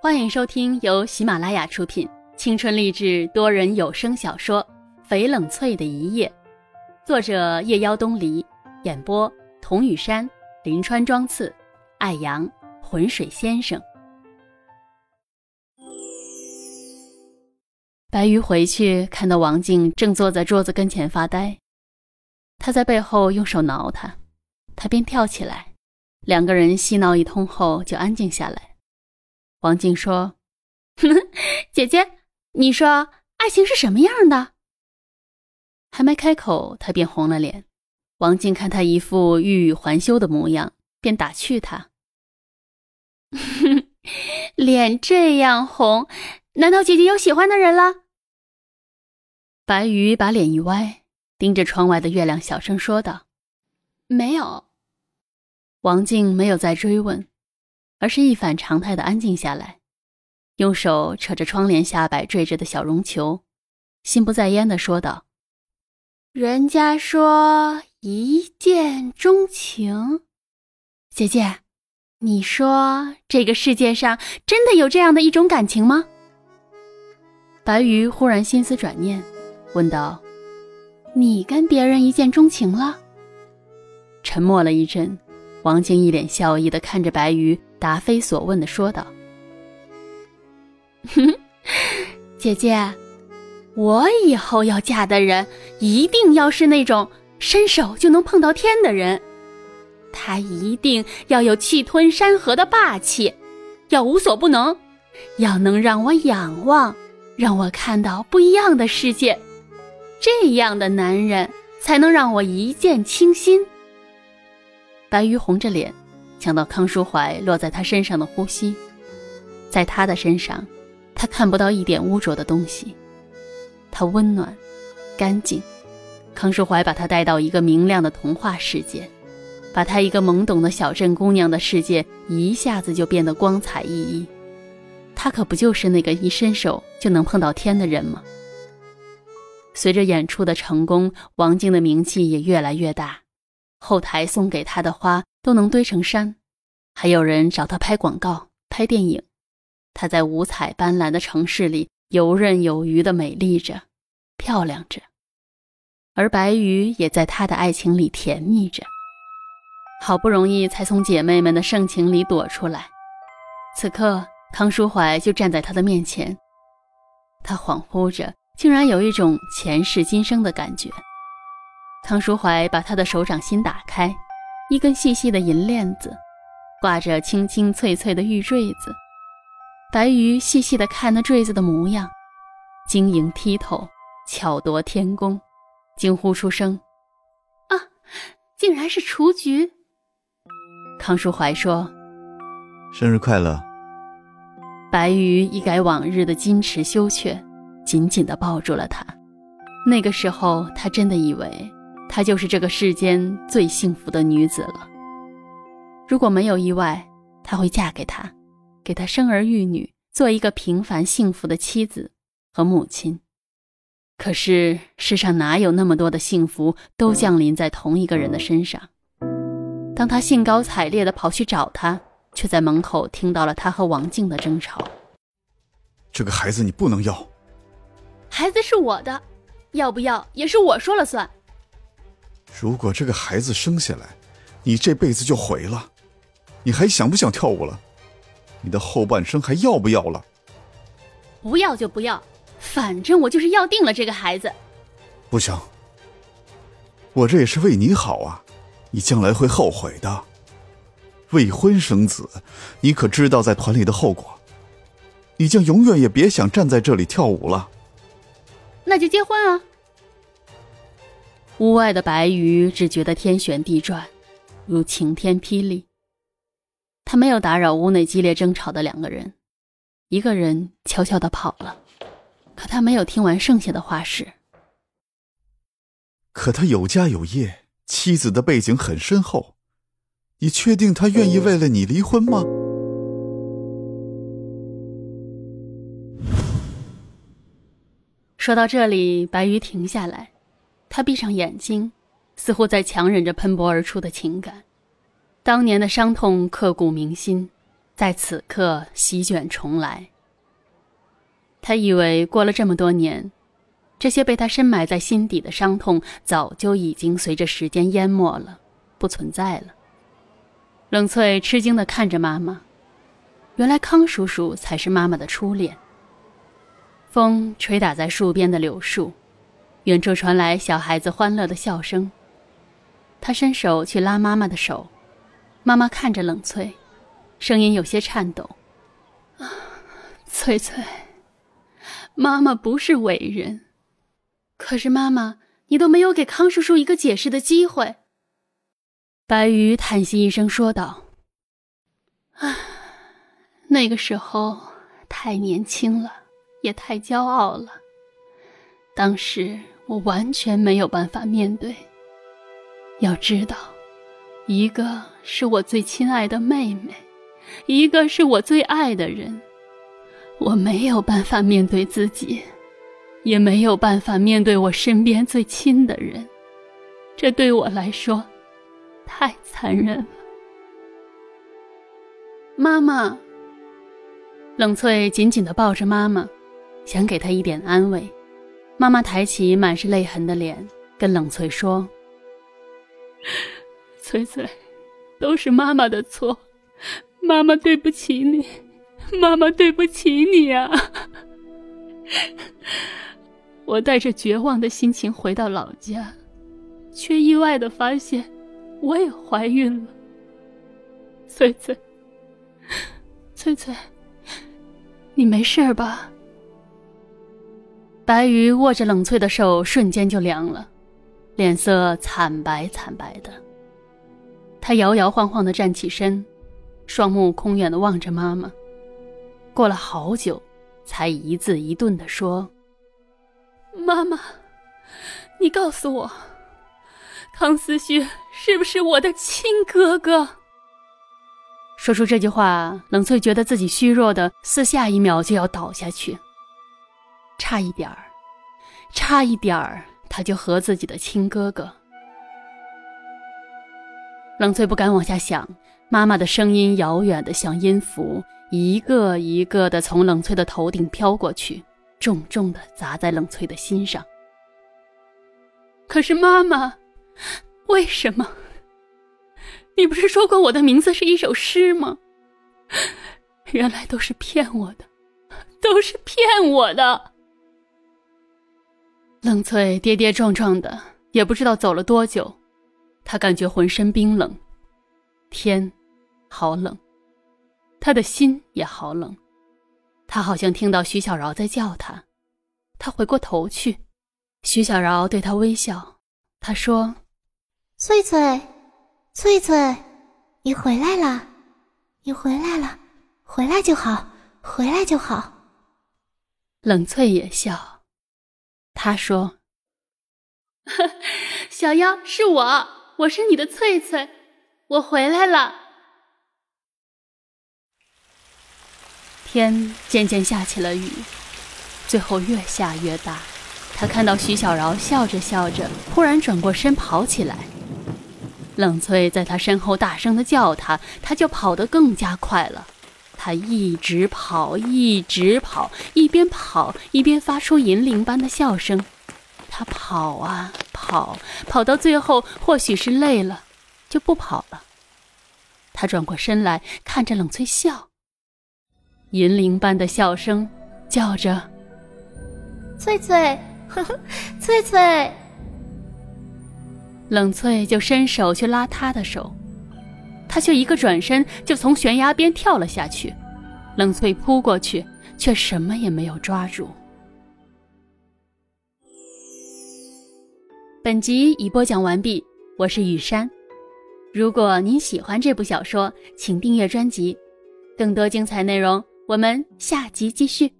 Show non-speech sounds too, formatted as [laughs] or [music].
欢迎收听由喜马拉雅出品、青春励志多人有声小说《翡冷翠的一夜》，作者夜妖东篱，演播童雨山、林川、庄次、爱阳、浑水先生。白鱼回去，看到王静正坐在桌子跟前发呆，他在背后用手挠他，他便跳起来，两个人嬉闹一通后就安静下来。王静说：“姐姐，你说爱情是什么样的？”还没开口，他便红了脸。王静看他一副欲语还休的模样，便打趣他：“脸这样红，难道姐姐有喜欢的人了？”白鱼把脸一歪，盯着窗外的月亮，小声说道：“没有。”王静没有再追问。而是一反常态的安静下来，用手扯着窗帘下摆缀着的小绒球，心不在焉的说道：“人家说一见钟情，姐姐，你说这个世界上真的有这样的一种感情吗？”白鱼忽然心思转念，问道：“你跟别人一见钟情了？”沉默了一阵，王静一脸笑意的看着白鱼。答非所问的说道：“哼 [laughs] 姐姐，我以后要嫁的人一定要是那种伸手就能碰到天的人，他一定要有气吞山河的霸气，要无所不能，要能让我仰望，让我看到不一样的世界。这样的男人才能让我一见倾心。”白鱼红着脸。想到康淑怀落在他身上的呼吸，在他的身上，他看不到一点污浊的东西，他温暖、干净。康淑怀把他带到一个明亮的童话世界，把他一个懵懂的小镇姑娘的世界一下子就变得光彩熠熠。他可不就是那个一伸手就能碰到天的人吗？随着演出的成功，王静的名气也越来越大，后台送给他的花。都能堆成山，还有人找他拍广告、拍电影。他在五彩斑斓的城市里游刃有余的美丽着，漂亮着，而白鱼也在他的爱情里甜蜜着。好不容易才从姐妹们的盛情里躲出来，此刻康淑怀就站在他的面前，他恍惚着，竟然有一种前世今生的感觉。康淑怀把他的手掌心打开。一根细细的银链子，挂着青青翠翠的玉坠子。白鱼细细的看那坠子的模样，晶莹剔透，巧夺天工，惊呼出声：“啊，竟然是雏菊！”康淑怀说：“生日快乐。”白鱼一改往日的矜持羞怯，紧紧的抱住了他。那个时候，他真的以为。她就是这个世间最幸福的女子了。如果没有意外，她会嫁给他，给他生儿育女，做一个平凡幸福的妻子和母亲。可是世上哪有那么多的幸福都降临在同一个人的身上？当他兴高采烈地跑去找她，却在门口听到了他和王静的争吵。这个孩子你不能要，孩子是我的，要不要也是我说了算。如果这个孩子生下来，你这辈子就毁了。你还想不想跳舞了？你的后半生还要不要了？不要就不要，反正我就是要定了这个孩子。不行，我这也是为你好啊，你将来会后悔的。未婚生子，你可知道在团里的后果？你将永远也别想站在这里跳舞了。那就结婚啊！屋外的白鱼只觉得天旋地转，如晴天霹雳。他没有打扰屋内激烈争吵的两个人，一个人悄悄的跑了。可他没有听完剩下的话时，可他有家有业，妻子的背景很深厚，你确定他愿意为了你离婚吗？说到这里，白鱼停下来。他闭上眼睛，似乎在强忍着喷薄而出的情感。当年的伤痛刻骨铭心，在此刻席卷重来。他以为过了这么多年，这些被他深埋在心底的伤痛早就已经随着时间淹没了，不存在了。冷翠吃惊地看着妈妈，原来康叔叔才是妈妈的初恋。风吹打在树边的柳树，远处传来小孩子欢乐的笑声。他伸手去拉妈妈的手，妈妈看着冷翠，声音有些颤抖：“啊，翠翠。”妈妈不是伟人，可是妈妈，你都没有给康叔叔一个解释的机会。白鱼叹息一声说道：“啊，那个时候太年轻了，也太骄傲了。当时我完全没有办法面对。要知道，一个是我最亲爱的妹妹，一个是我最爱的人。”我没有办法面对自己，也没有办法面对我身边最亲的人，这对我来说太残忍了。妈妈，冷翠紧紧的抱着妈妈，想给她一点安慰。妈妈抬起满是泪痕的脸，跟冷翠说：“翠翠，都是妈妈的错，妈妈对不起你。”妈妈，对不起你啊！[laughs] 我带着绝望的心情回到老家，却意外的发现我也怀孕了。翠翠，翠翠，你没事吧？白鱼握着冷翠的手，瞬间就凉了，脸色惨白惨白的。他摇摇晃晃的站起身，双目空远的望着妈妈。过了好久，才一字一顿的说：“妈妈，你告诉我，康思旭是不是我的亲哥哥？”说出这句话，冷翠觉得自己虚弱的，似下一秒就要倒下去。差一点儿，差一点儿，他就和自己的亲哥哥。冷翠不敢往下想，妈妈的声音遥远的像音符。一个一个的从冷翠的头顶飘过去，重重的砸在冷翠的心上。可是妈妈，为什么？你不是说过我的名字是一首诗吗？[laughs] 原来都是骗我的，都是骗我的。冷翠跌跌撞撞的，也不知道走了多久，她感觉浑身冰冷，天，好冷。她的心也好冷，她好像听到徐小饶在叫她，她回过头去，徐小饶对她微笑，他说：“翠翠，翠翠，你回来了，你回来了，回来就好，回来就好。”冷翠也笑，他说：[laughs] “小妖是我，我是你的翠翠，我回来了。”天渐渐下起了雨，最后越下越大。他看到徐小饶笑着笑着，忽然转过身跑起来。冷翠在他身后大声的叫他，他就跑得更加快了。他一直跑，一直跑，一边跑一边发出银铃般的笑声。他跑啊跑，跑到最后或许是累了，就不跑了。他转过身来看着冷翠笑。银铃般的笑声，叫着：“翠翠，呵呵，翠翠。”冷翠就伸手去拉他的手，他却一个转身就从悬崖边跳了下去。冷翠扑过去，却什么也没有抓住。本集已播讲完毕，我是雨山。如果您喜欢这部小说，请订阅专辑，更多精彩内容。我们下集继续。